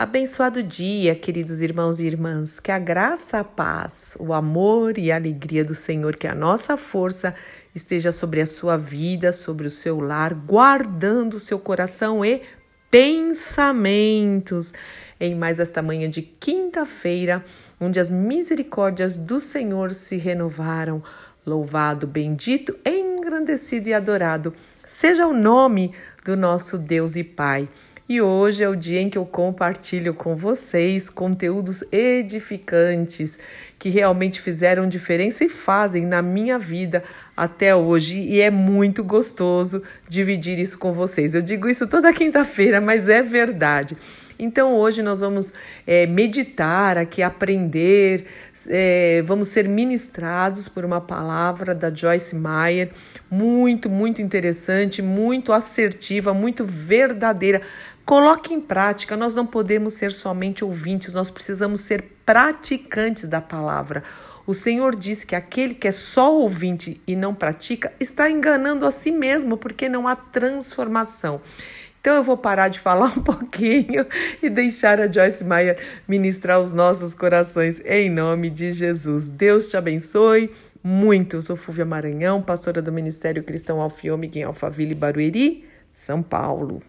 Abençoado dia, queridos irmãos e irmãs. Que a graça, a paz, o amor e a alegria do Senhor, que a nossa força esteja sobre a sua vida, sobre o seu lar, guardando o seu coração e pensamentos. Em mais esta manhã de quinta-feira, onde as misericórdias do Senhor se renovaram. Louvado, bendito, engrandecido e adorado seja o nome do nosso Deus e Pai. E hoje é o dia em que eu compartilho com vocês conteúdos edificantes que realmente fizeram diferença e fazem na minha vida até hoje. E é muito gostoso dividir isso com vocês. Eu digo isso toda quinta-feira, mas é verdade. Então hoje nós vamos é, meditar aqui, aprender, é, vamos ser ministrados por uma palavra da Joyce Meyer, muito, muito interessante, muito assertiva, muito verdadeira. Coloque em prática, nós não podemos ser somente ouvintes, nós precisamos ser praticantes da palavra. O Senhor diz que aquele que é só ouvinte e não pratica está enganando a si mesmo, porque não há transformação. Então eu vou parar de falar um pouquinho e deixar a Joyce Meyer ministrar os nossos corações em nome de Jesus. Deus te abençoe muito. Eu sou Fúvia Maranhão, pastora do Ministério Cristão Alfiômega em Alphaville, Barueri, São Paulo.